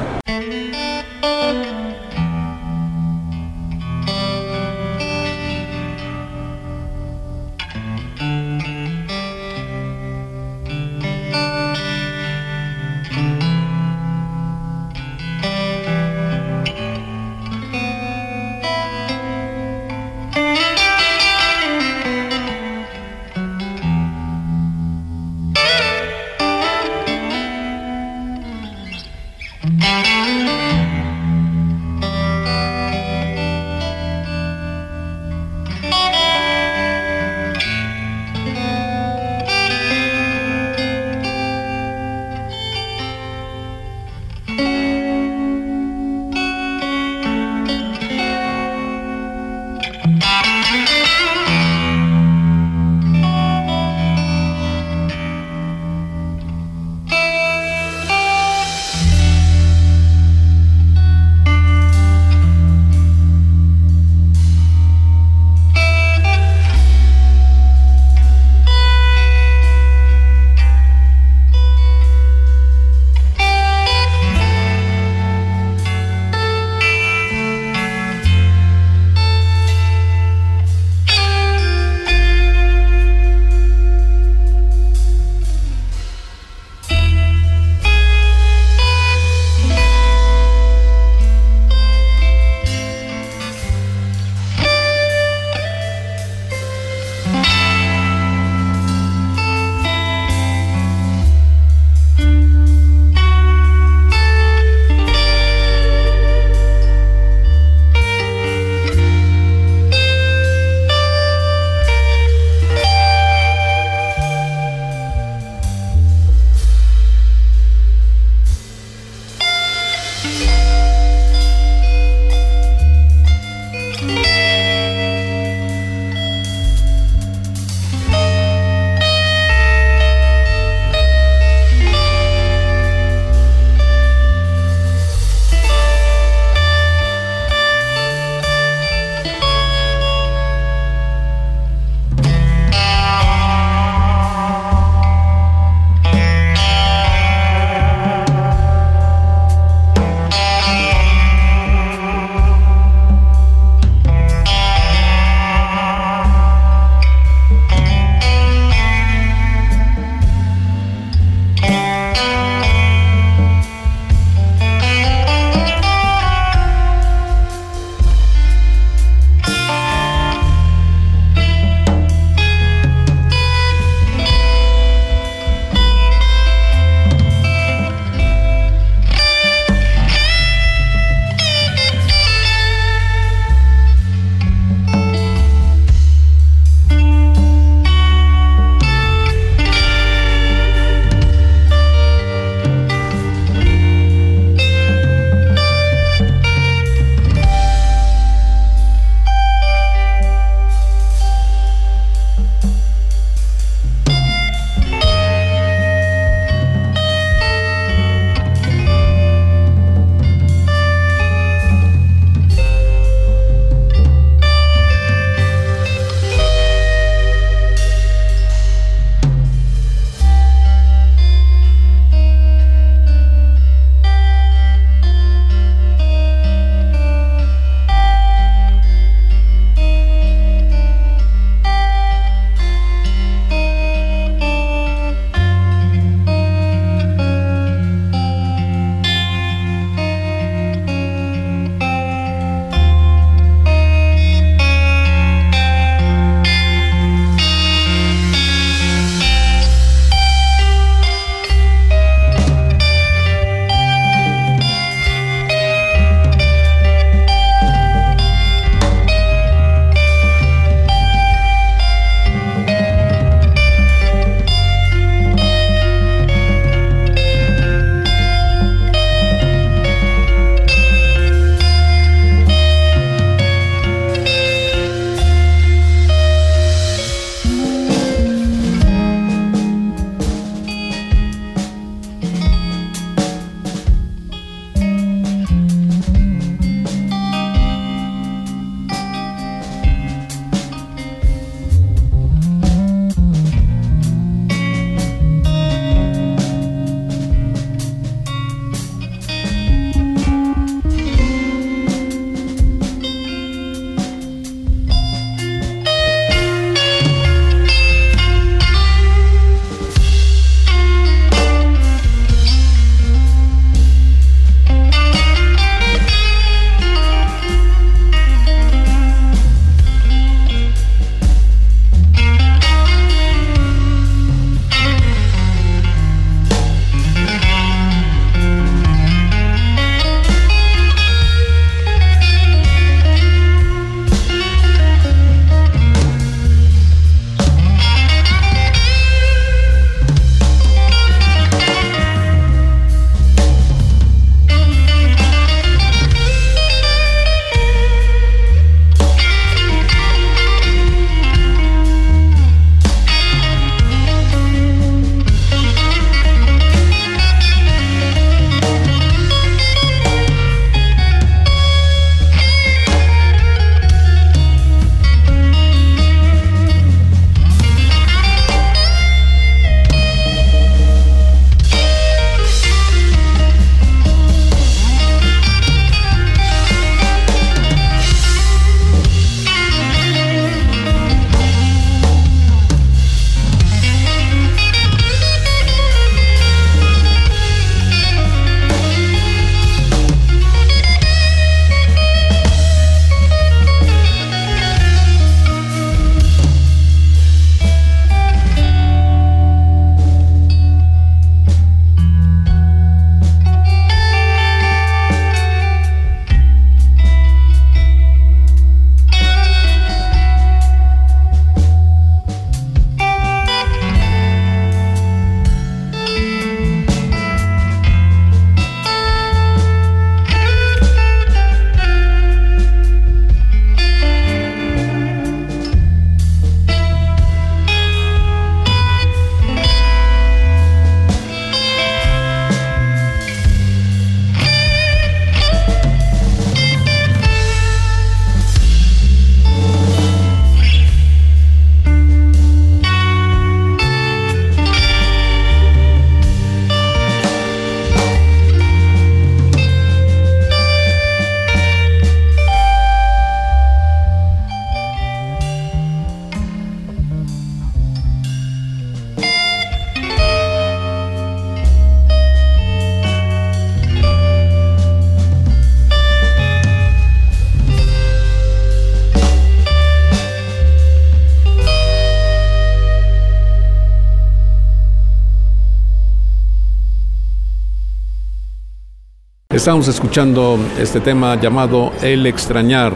Estamos escuchando este tema llamado El extrañar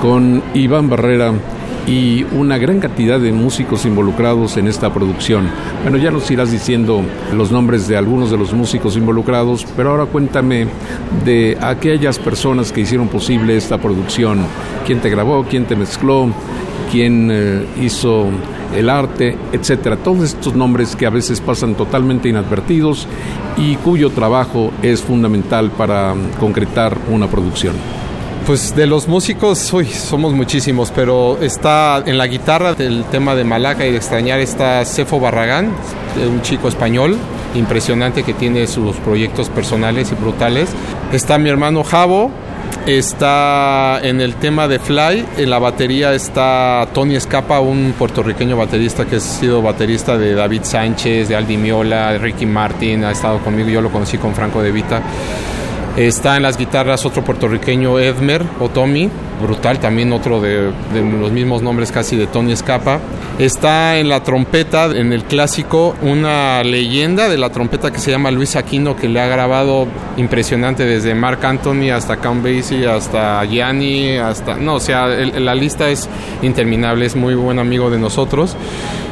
con Iván Barrera y una gran cantidad de músicos involucrados en esta producción. Bueno, ya nos irás diciendo los nombres de algunos de los músicos involucrados, pero ahora cuéntame de aquellas personas que hicieron posible esta producción. ¿Quién te grabó? ¿Quién te mezcló? ¿Quién eh, hizo el arte, etcétera? Todos estos nombres que a veces pasan totalmente inadvertidos y cuyo trabajo es fundamental para concretar una producción. Pues de los músicos, uy, somos muchísimos, pero está en la guitarra del tema de Malaca y de extrañar está Cefo Barragán, un chico español impresionante que tiene sus proyectos personales y brutales. Está mi hermano Javo, está en el tema de Fly, en la batería está Tony Escapa, un puertorriqueño baterista que ha sido baterista de David Sánchez, de Aldi Miola, de Ricky Martin, ha estado conmigo, yo lo conocí con Franco de Vita. Está en las guitarras otro puertorriqueño, Edmer o Tommy, brutal, también otro de, los mismos nombres casi de Tony Escapa. Está en la trompeta, en el clásico, una leyenda de la trompeta que se llama Luis Aquino, que le ha grabado impresionante desde Mark Anthony hasta Count Basie, hasta Gianni, hasta... No, o sea, la lista es interminable, es muy buen amigo de nosotros.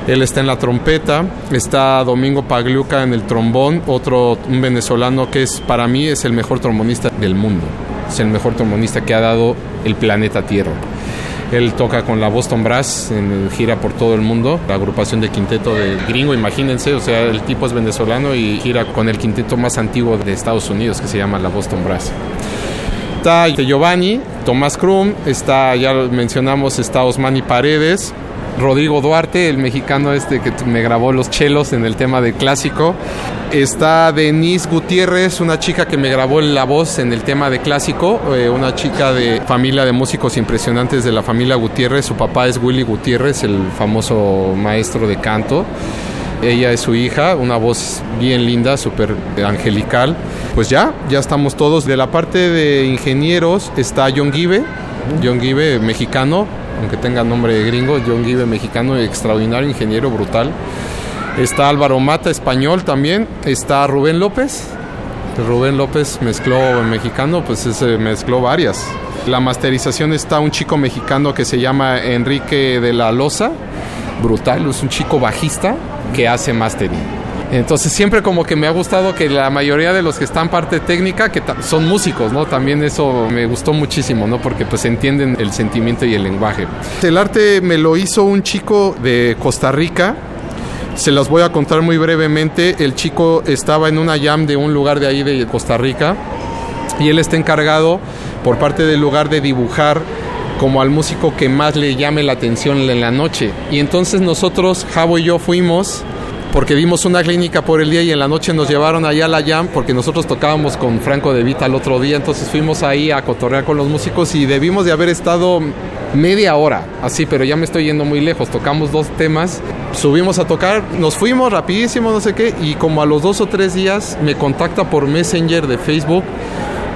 Él está en la trompeta, está Domingo Pagliuca en el trombón, otro un venezolano que es para mí es el mejor trombonista del mundo. Es el mejor trombonista que ha dado el planeta Tierra. Él toca con la Boston Brass, en, gira por todo el mundo, la agrupación de quinteto de gringo, imagínense, o sea, el tipo es venezolano y gira con el quinteto más antiguo de Estados Unidos que se llama la Boston Brass. Está Giovanni, Tomás Krum, está, ya lo mencionamos, está Osmani Paredes, Rodrigo Duarte, el mexicano este que me grabó los chelos en el tema de clásico. Está Denise Gutiérrez, una chica que me grabó la voz en el tema de clásico, eh, una chica de familia de músicos impresionantes de la familia Gutiérrez. Su papá es Willy Gutiérrez, el famoso maestro de canto. Ella es su hija, una voz bien linda, súper angelical. Pues ya, ya estamos todos. De la parte de ingenieros está John Give, John Give, mexicano, aunque tenga nombre de gringo, John Give, mexicano, extraordinario, ingeniero, brutal. Está Álvaro Mata, español también. Está Rubén López. Rubén López mezcló en mexicano, pues ese mezcló varias. La masterización está un chico mexicano que se llama Enrique de la Loza, brutal, es un chico bajista que hace mastering. Entonces siempre como que me ha gustado que la mayoría de los que están parte técnica, que son músicos, ¿no? También eso me gustó muchísimo, ¿no? Porque pues entienden el sentimiento y el lenguaje. El arte me lo hizo un chico de Costa Rica, se los voy a contar muy brevemente. El chico estaba en una jam de un lugar de ahí de Costa Rica y él está encargado por parte del lugar de dibujar como al músico que más le llame la atención en la noche. Y entonces nosotros, Javo y yo, fuimos porque dimos una clínica por el día y en la noche nos llevaron allá a la jam porque nosotros tocábamos con Franco de Vita el otro día, entonces fuimos ahí a cotorrear con los músicos y debimos de haber estado media hora, así, pero ya me estoy yendo muy lejos, tocamos dos temas, subimos a tocar, nos fuimos rapidísimo, no sé qué, y como a los dos o tres días me contacta por Messenger de Facebook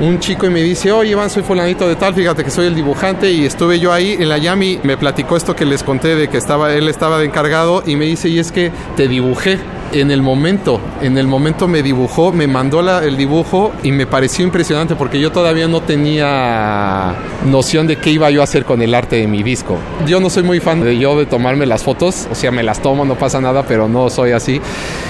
un chico y me dice, oye Iván, soy fulanito de tal, fíjate que soy el dibujante y estuve yo ahí en la Yami, me platicó esto que les conté de que estaba, él estaba de encargado y me dice, y es que te dibujé en el momento, en el momento me dibujó, me mandó el dibujo y me pareció impresionante porque yo todavía no tenía noción de qué iba yo a hacer con el arte de mi disco. Yo no soy muy fan de yo de tomarme las fotos, o sea, me las tomo, no pasa nada, pero no soy así.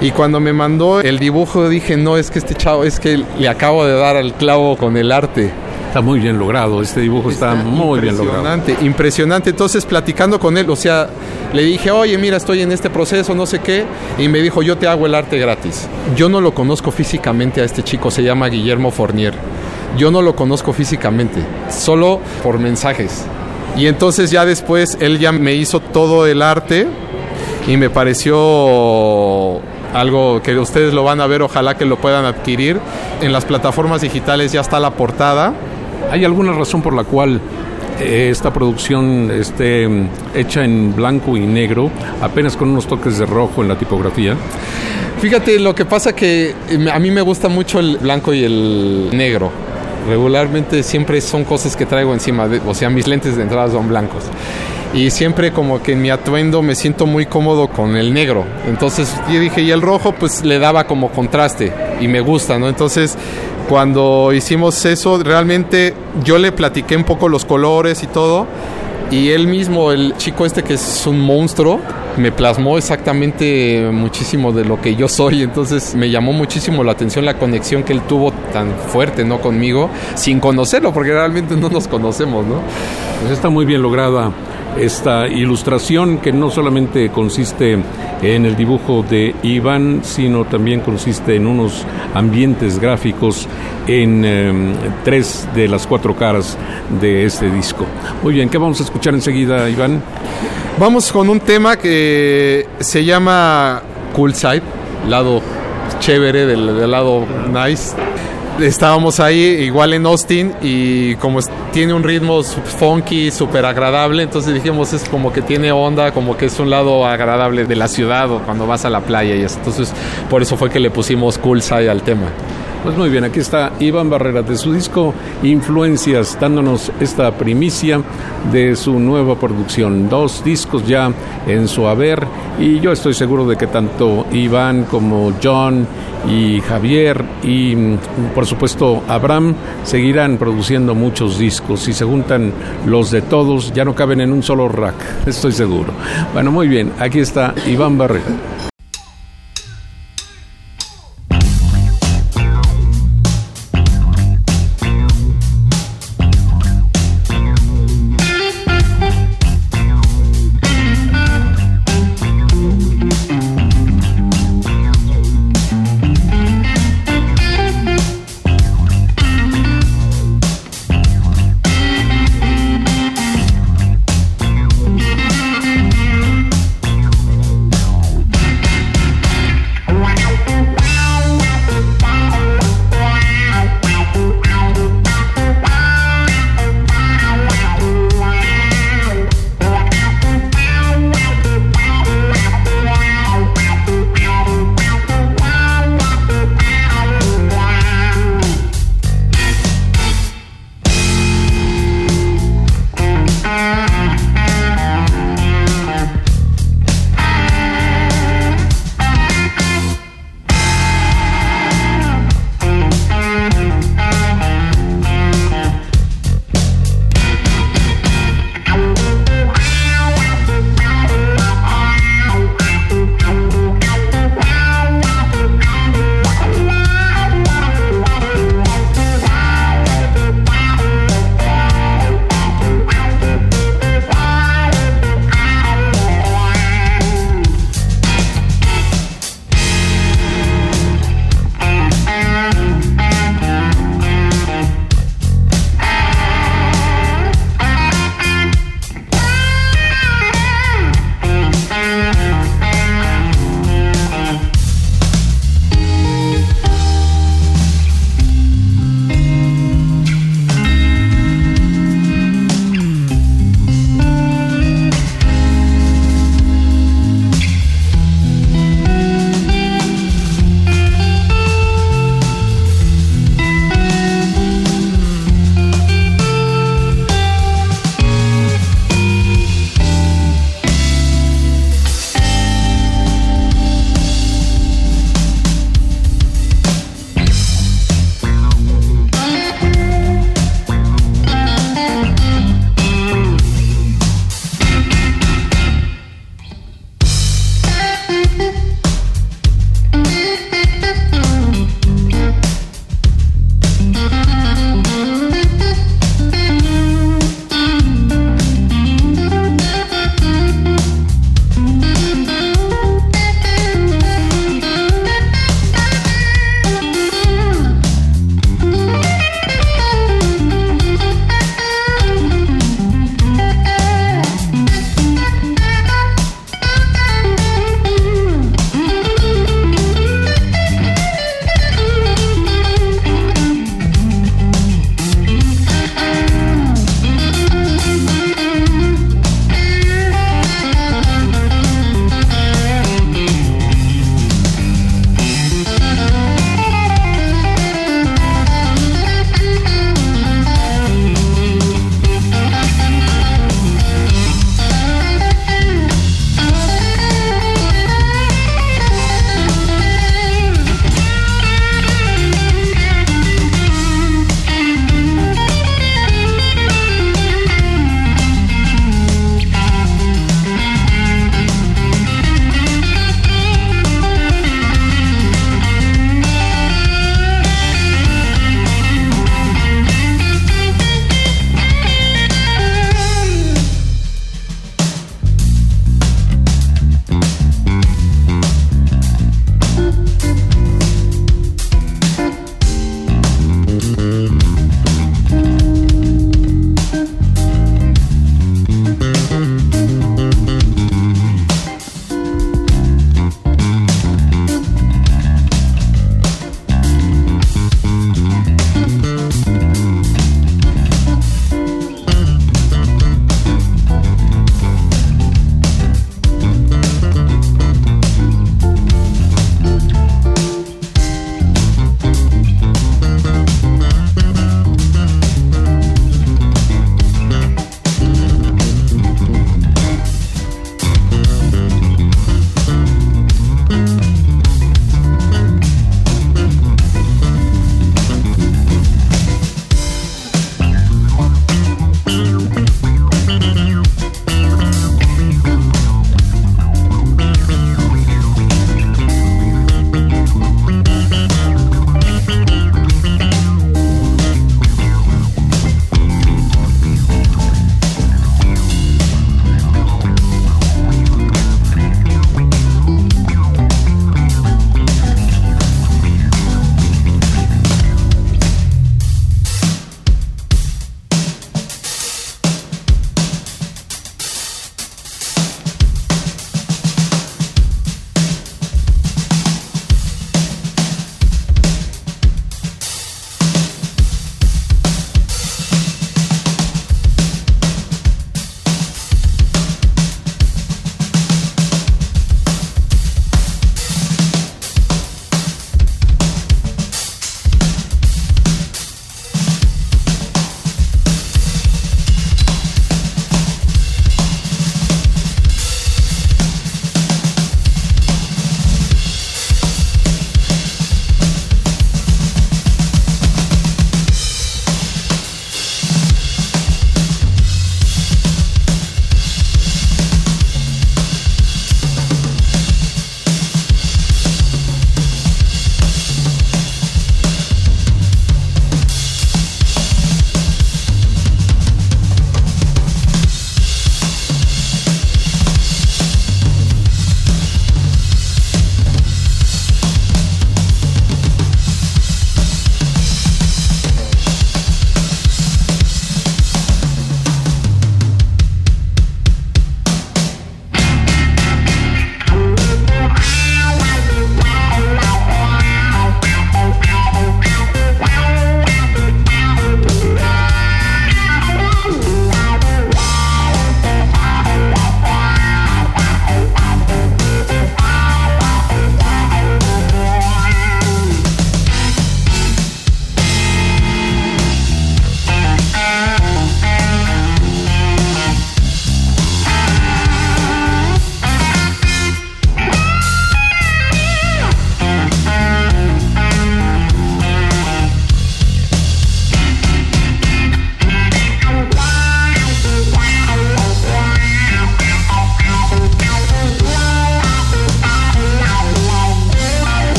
Y cuando me mandó el dibujo dije, no, es que este chavo, es que le acabo de dar al clavo con el arte. Está muy bien logrado, este dibujo está, muy bien logrado. Impresionante, impresionante. Entonces, platicando con él, o sea, le dije, oye, mira, estoy en este proceso, no sé qué, y me dijo, yo te hago el arte gratis. Yo no lo conozco físicamente a este chico, se llama Guillermo Fournier. Yo no lo conozco físicamente, solo por mensajes. Y entonces ya después él ya me hizo todo el arte y me pareció algo que ustedes lo van a ver, ojalá que lo puedan adquirir. En las plataformas digitales ya está la portada ¿Hay alguna razón por la cual esta producción esté mm, hecha en blanco y negro, apenas con unos toques de rojo en la tipografía? Fíjate, lo que pasa que eh, a mí me gusta mucho el blanco y el negro. Regularmente siempre son cosas que traigo encima, o sea, mis lentes de entrada son blancos. Y siempre como que en mi atuendo me siento muy cómodo con el negro. Entonces yo dije, y el rojo pues le daba como contraste y me gusta, ¿no? Entonces cuando hicimos eso, realmente yo le platiqué un poco los colores y todo. Y él mismo, el chico este que es un monstruo, me plasmó exactamente muchísimo de lo que yo soy. Entonces me llamó muchísimo la atención la conexión que él tuvo tan fuerte, ¿no? Conmigo, sin conocerlo, porque realmente no nos conocemos, ¿no? Pues está muy bien lograda esta ilustración que no solamente consiste en el dibujo de Iván, sino también consiste en unos ambientes gráficos en em, tres de las cuatro caras de este disco. Muy bien, ¿qué vamos a escuchar enseguida, Iván? Vamos con un tema que se llama Cool Side, lado chévere del, lado nice estábamos ahí igual en Austin y como tiene un ritmo funky, súper agradable, entonces dijimos es como que tiene onda, como que es un lado agradable de la ciudad o cuando vas a la playa y eso. Entonces por eso fue que le pusimos Cool Side al tema. Pues muy bien, aquí está Iván Barrera de su disco Influencias, dándonos esta primicia de su nueva producción. Dos discos ya en su haber y yo estoy seguro de que tanto Iván como John y Javier y por supuesto Abraham seguirán produciendo muchos discos. Si se juntan los de todos, ya no caben en un solo rack, estoy seguro. Bueno, muy bien, aquí está Iván Barrera.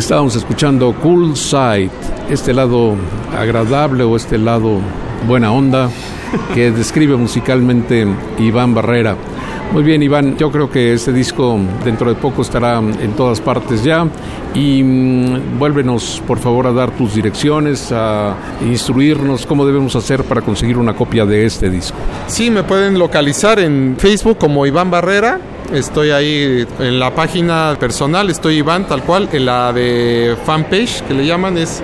Estábamos escuchando Cool Side, este lado agradable o este lado buena onda que describe musicalmente Iván Barrera. Muy bien, Iván, yo creo que este disco dentro de poco estará en todas partes ya y mm, vuélvenos por favor a dar tus direcciones, a instruirnos cómo debemos hacer para conseguir una copia de este disco. Sí, me pueden localizar en Facebook como Iván Barrera Estoy ahí en la página personal, estoy Iván tal cual, en la de fanpage que le llaman es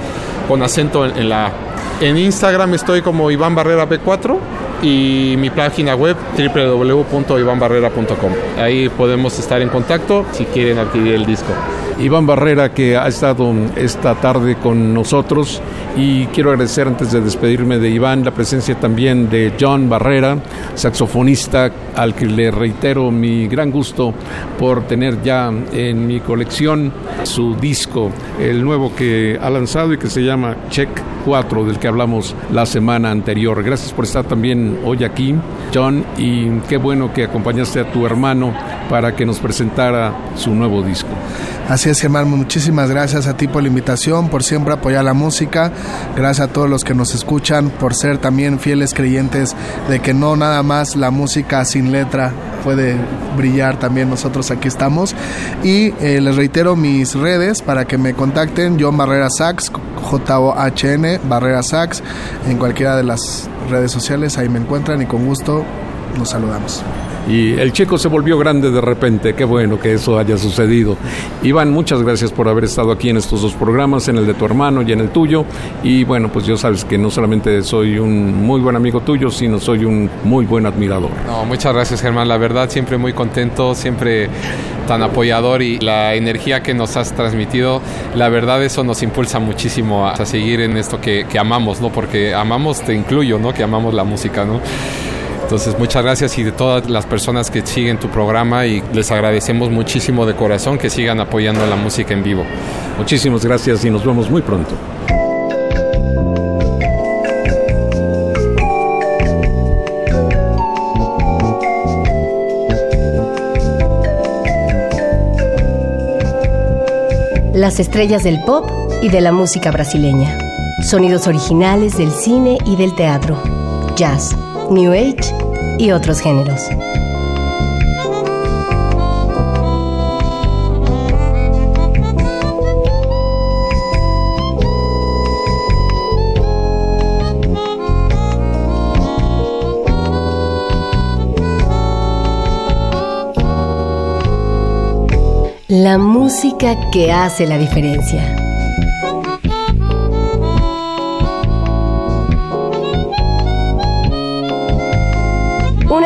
con acento en, la En Instagram estoy como Iván Barrera B4 y mi página web www.ivanbarrera.com. Ahí podemos estar en contacto si quieren adquirir el disco. Iván Barrera que ha estado esta tarde con nosotros y quiero agradecer antes de despedirme de Iván la presencia también de John Barrera, saxofonista al que le reitero mi gran gusto por tener ya en mi colección su disco, el nuevo que ha lanzado y que se llama Check 4 del que hablamos la semana anterior. Gracias por estar también hoy aquí, John, y qué bueno que acompañaste a tu hermano para que nos presentara su nuevo disco. Así es, Germán, muchísimas gracias a ti por la invitación, por siempre apoyar la música. Gracias a todos los que nos escuchan por ser también fieles creyentes de que no nada más la música sin letra puede brillar, también nosotros aquí estamos. Y eh, les reitero mis redes para que me contacten, John Barrera Sax, J-O-H-N, Barrera Sax, en cualquiera de las redes sociales, ahí me encuentran y con gusto nos saludamos. Y el checo se volvió grande de repente. Qué bueno que eso haya sucedido. Iván, muchas gracias por haber estado aquí en estos dos programas, en el de tu hermano y en el tuyo. Y bueno, pues yo sabes que no solamente soy un muy buen amigo tuyo, sino soy un muy buen admirador. No, muchas gracias Germán. La verdad, siempre muy contento, siempre tan apoyador y la energía que nos has transmitido, la verdad eso nos impulsa muchísimo a, seguir en esto que, que amamos, ¿no? Porque amamos, te incluyo, ¿no? Que amamos la música, ¿no? Entonces, muchas gracias y de todas las personas que siguen tu programa y les agradecemos muchísimo de corazón que sigan apoyando la música en vivo. Muchísimas gracias y nos vemos muy pronto. Las estrellas del pop y de la música brasileña. Sonidos originales del cine y del teatro. Jazz New Age y otros géneros. La música que hace la diferencia.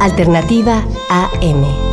Alternativa AM.